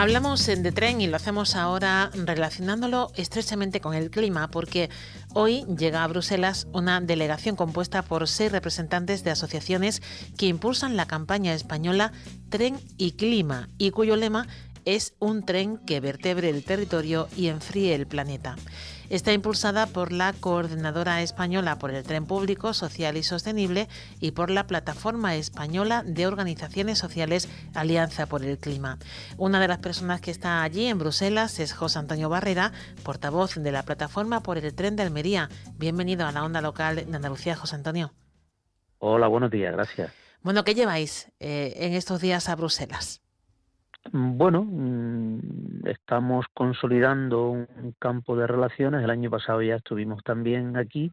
Hablamos de tren y lo hacemos ahora relacionándolo estrechamente con el clima, porque hoy llega a Bruselas una delegación compuesta por seis representantes de asociaciones que impulsan la campaña española Tren y Clima y cuyo lema un tren que vertebre el territorio y enfríe el planeta. Está impulsada por la Coordinadora Española por el Tren Público, Social y Sostenible y por la Plataforma Española de Organizaciones Sociales Alianza por el Clima. Una de las personas que está allí en Bruselas es José Antonio Barrera, portavoz de la Plataforma por el Tren de Almería. Bienvenido a la onda local de Andalucía, José Antonio. Hola, buenos días, gracias. Bueno, ¿qué lleváis eh, en estos días a Bruselas? Bueno, mm, estamos consolidando un campo de relaciones. El año pasado ya estuvimos también aquí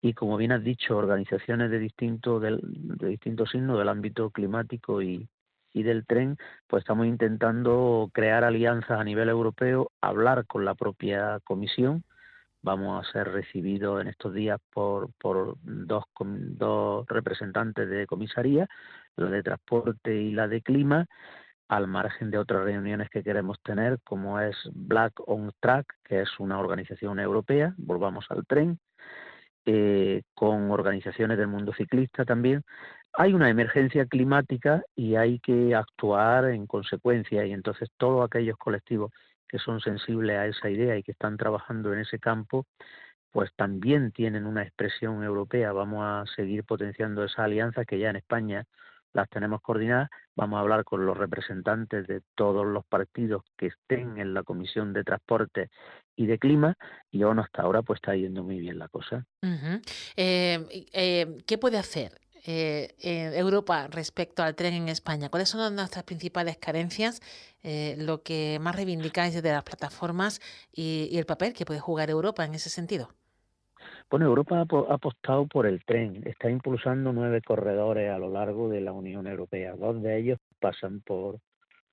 y, como bien has dicho, organizaciones de distintos del, de distintos signos del ámbito climático y, y del tren, pues estamos intentando crear alianzas a nivel europeo, hablar con la propia Comisión. Vamos a ser recibidos en estos días por, por dos, dos representantes de comisaría, la de transporte y la de clima, al margen de otras reuniones que queremos tener, como es Black on Track, que es una organización europea, volvamos al tren, eh, con organizaciones del mundo ciclista también. Hay una emergencia climática y hay que actuar en consecuencia y entonces todos aquellos colectivos que son sensibles a esa idea y que están trabajando en ese campo, pues también tienen una expresión europea. Vamos a seguir potenciando esa alianza que ya en España las tenemos coordinadas. Vamos a hablar con los representantes de todos los partidos que estén en la Comisión de Transporte y de Clima y aún hasta ahora pues está yendo muy bien la cosa. Eh, eh, ¿Qué puede hacer eh, Europa respecto al tren en España? ¿Cuáles son nuestras principales carencias? lo que más reivindicáis de las plataformas y el papel que puede jugar Europa en ese sentido. Bueno, Europa ha apostado por el tren, está impulsando nueve corredores a lo largo de la Unión Europea. Dos de ellos pasan por,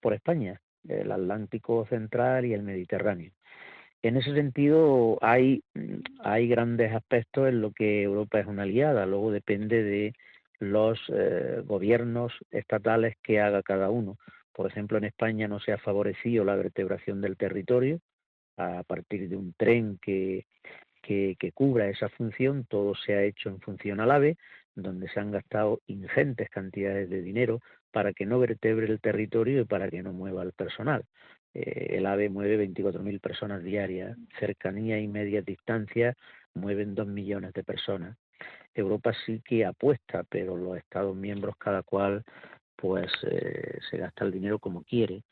por España, el Atlántico Central y el Mediterráneo. En ese sentido, hay, hay grandes aspectos en lo que Europa es una aliada, luego depende de los eh, gobiernos estatales que haga cada uno. Por ejemplo, en España no se ha favorecido la vertebración del territorio a partir de un tren que que, cubra esa función, todo se ha hecho en función al AVE, donde se han gastado ingentes cantidades de dinero para que no vertebre el territorio y para que no mueva el personal. Eh, el AVE mueve 24.000 personas diarias, cercanía y media distancia mueven 2 millones de personas. Europa sí que apuesta, pero los Estados miembros cada cual pues eh, se gasta el dinero como quiere.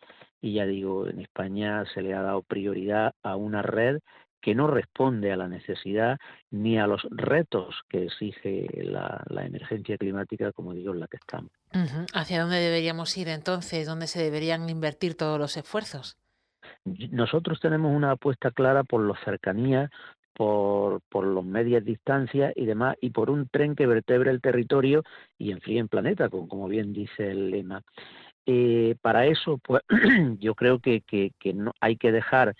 Y ya digo, en España se le ha dado prioridad a una red que no responde a la necesidad ni a los retos que exige la, emergencia climática, como digo, en la que estamos. ¿Hacia dónde deberíamos ir entonces? ¿Dónde se deberían invertir todos los esfuerzos? Nosotros tenemos una apuesta clara por la cercanía, por, por los medias distancias y demás, y por un tren que vertebre el territorio y enfríe el planeta, como, bien dice el lema. Eh, para eso, pues yo creo que, que, que no, hay que dejar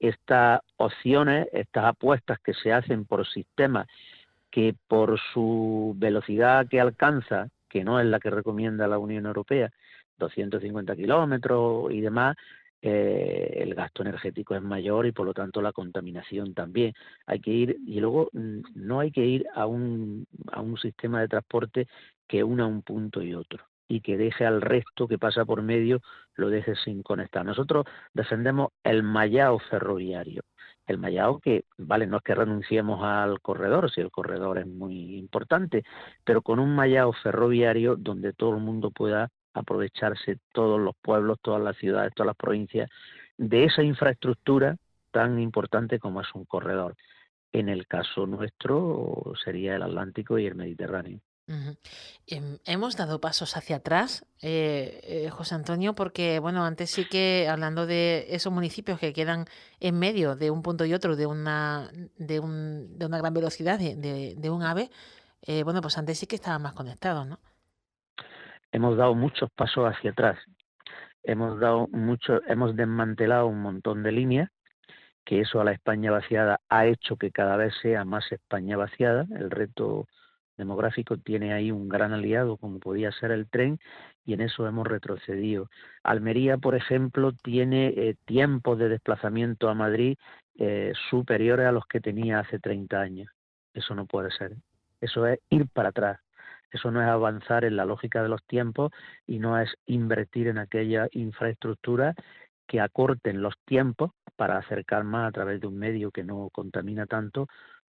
estas opciones, estas apuestas que se hacen por sistemas que por su velocidad que alcanza, que no es la que recomienda la Unión Europea, 250 kilómetros y demás, eh, el gasto energético es mayor y por lo tanto la contaminación también. Hay que ir, y luego mm, no hay que ir a un, a un sistema de transporte que una un punto y otro y que deje al resto que pasa por medio, lo deje sin conectar. Nosotros defendemos el mallado ferroviario. El mallado que, vale, no es que renunciemos al corredor, si el corredor es muy importante, pero con un mallado ferroviario donde todo el mundo pueda aprovecharse, todos los pueblos, todas las ciudades, todas las provincias, de esa infraestructura tan importante como es un corredor. En el caso nuestro sería el Atlántico y el Mediterráneo. Em, hemos dado pasos hacia atrás, eh, eh, José Antonio, porque bueno, antes sí que hablando de esos municipios que quedan en medio de un punto y otro de una de, un, de una gran velocidad de, de, un ave, eh, bueno, pues antes sí que estaban más conectados, ¿no? hemos dado muchos pasos hacia atrás. Hemos dado mucho, hemos desmantelado un montón de líneas, que eso a la España vaciada ha hecho que cada vez sea más España vaciada. El reto demográfico tiene ahí un gran aliado como podía ser el tren y en eso hemos retrocedido. Almería, por ejemplo, tiene eh, tiempos de desplazamiento a Madrid eh, superiores a los que tenía hace 30 años. Eso no puede ser. Eso es ir para atrás. Eso no es avanzar en la lógica de los tiempos y no es invertir en aquella infraestructura que acorten los tiempos para acercar más a través de un medio que no contamina tanto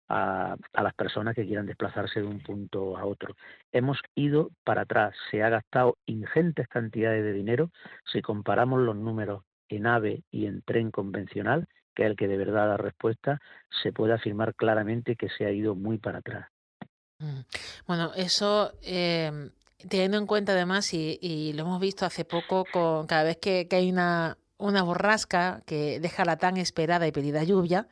a, las personas que quieran desplazarse de un punto a otro. Hemos ido para atrás, se ha gastado ingentes cantidades de dinero. Si comparamos los números en AVE y en tren convencional, que es el que de verdad da respuesta, se puede afirmar claramente que se ha ido muy para atrás. Mm. Bueno, eso em, teniendo en cuenta además, y, lo hemos visto hace poco, con cada vez que, hay una, una borrasca que deja la tan esperada y pedida lluvia,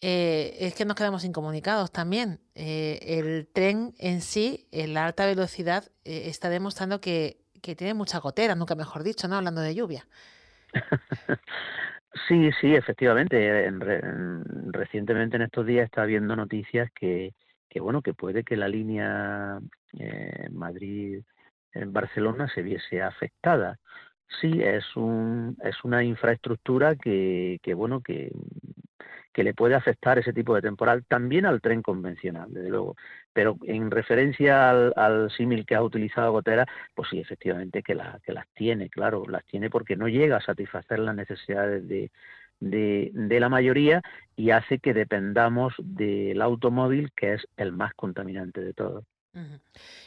eh, es que nos quedamos incomunicados también. Eh, el tren en sí, en la alta velocidad, eh, está demostrando que, que, tiene mucha gotera, nunca mejor dicho, ¿no? Hablando de lluvia. sí, sí, efectivamente. recientemente en estos días está habiendo noticias que, que bueno, que puede que la línea Madrid-Barcelona se viese afectada. Sí, es un es una infraestructura que, que bueno que que le puede afectar ese tipo de temporal también al tren convencional, desde luego. Pero en referencia al, símil que ha utilizado Gotera, pues sí, efectivamente que las tiene, claro, las tiene porque no llega a satisfacer las necesidades de, de, la mayoría y hace que dependamos del automóvil, que es el más contaminante de todos.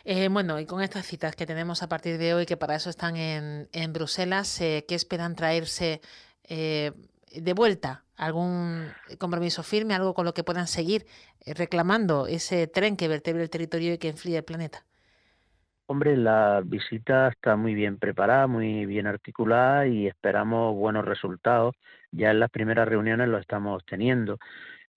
Eh, bueno, y con estas citas que tenemos a partir de hoy, que para eso están en, en Bruselas, eh, ¿qué esperan traerse eh, de vuelta algún compromiso firme, algo con lo que puedan seguir eh, reclamando ese tren que vertebre el territorio y que enfríe el planeta? Hombre, la visita está muy bien preparada, muy bien articulada y esperamos buenos resultados. Ya en las primeras reuniones lo estamos teniendo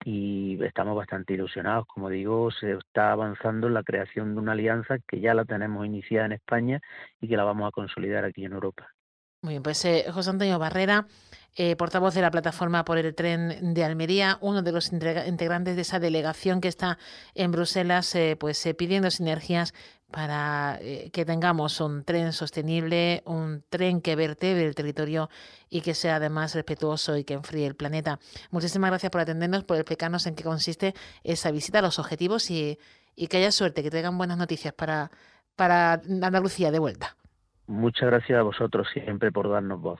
y estamos bastante ilusionados. Como digo, se está avanzando en la creación de una alianza que ya la tenemos iniciada en España y que la vamos a consolidar aquí en Europa. Muy bien, pues eh, José Antonio Barrera, eh, portavoz de la plataforma por el tren de Almería, uno de los integrantes de esa delegación que está en Bruselas, eh, pues pidiendo sinergias para que tengamos un tren sostenible, un tren que vertebre el territorio y que sea además respetuoso y que enfríe el planeta. Muchísimas gracias por atendernos, por explicarnos en qué consiste esa visita, los objetivos y, y que haya suerte, que traigan buenas noticias para, para Andalucía de vuelta. Muchas gracias a vosotros siempre por darnos voz.